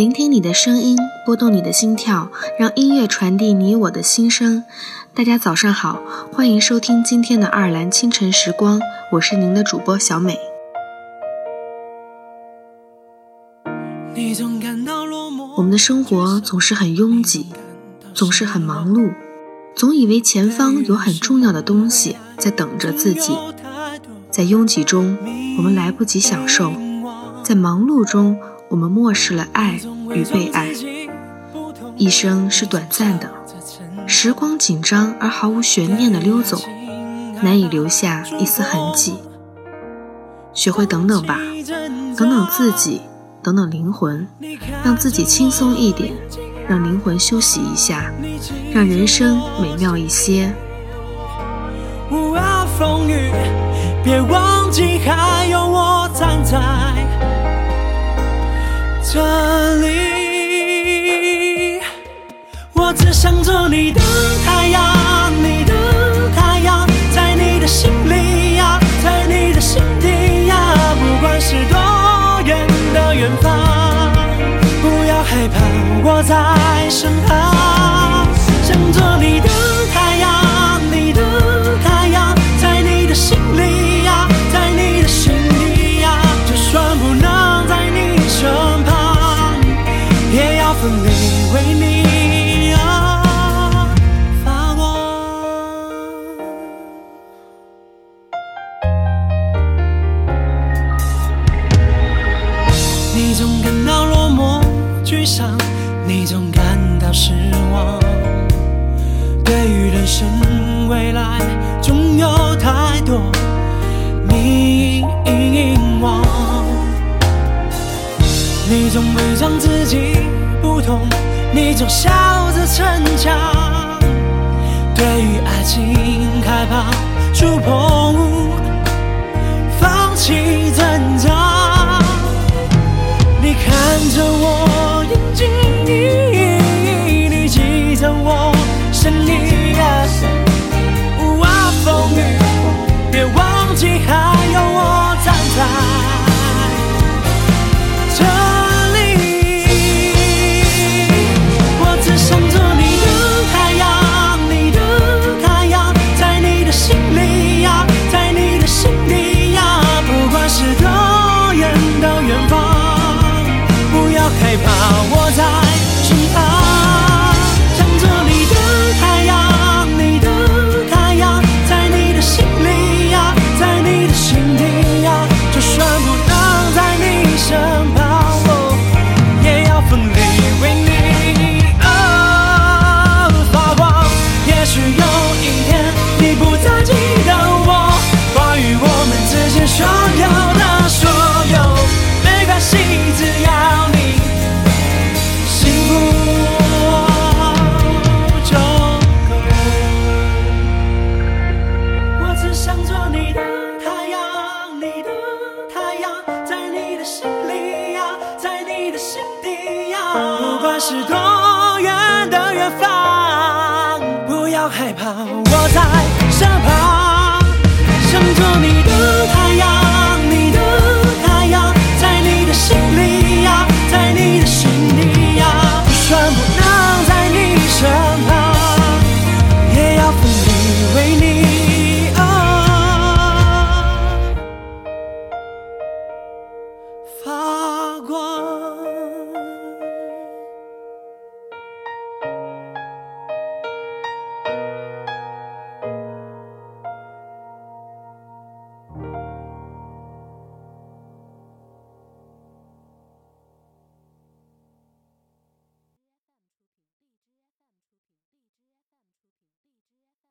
聆听你的声音，拨动你的心跳，让音乐传递你我的心声。大家早上好，欢迎收听今天的爱尔兰清晨时光，我是您的主播小美。我们的生活总是很拥挤，总是很忙碌，总以为前方有很重要的东西在等着自己。在拥挤中，我们来不及享受；在忙碌中，我们漠视了爱与被爱。一生是短暂的，时光紧张而毫无悬念地溜走，难以留下一丝痕迹。学会等等吧，等等自己，等等灵魂，让自己轻松一点，让灵魂休息一下，让人生美妙一些。风雨。别忘记还有我站在这里，我只想做你的太阳，你的太阳，在你的心里呀，在你的心底呀，不管是多远的远方，不要害怕，我在身旁，你总感到失望对于人生未来总有太多迷惘你总伪装自己不痛你总笑着逞强对于爱情害怕触碰。心底呀。不管是多远的远方不要害怕我在身旁想做你的太阳你的太阳在你的心里呀在你的心底呀。就算不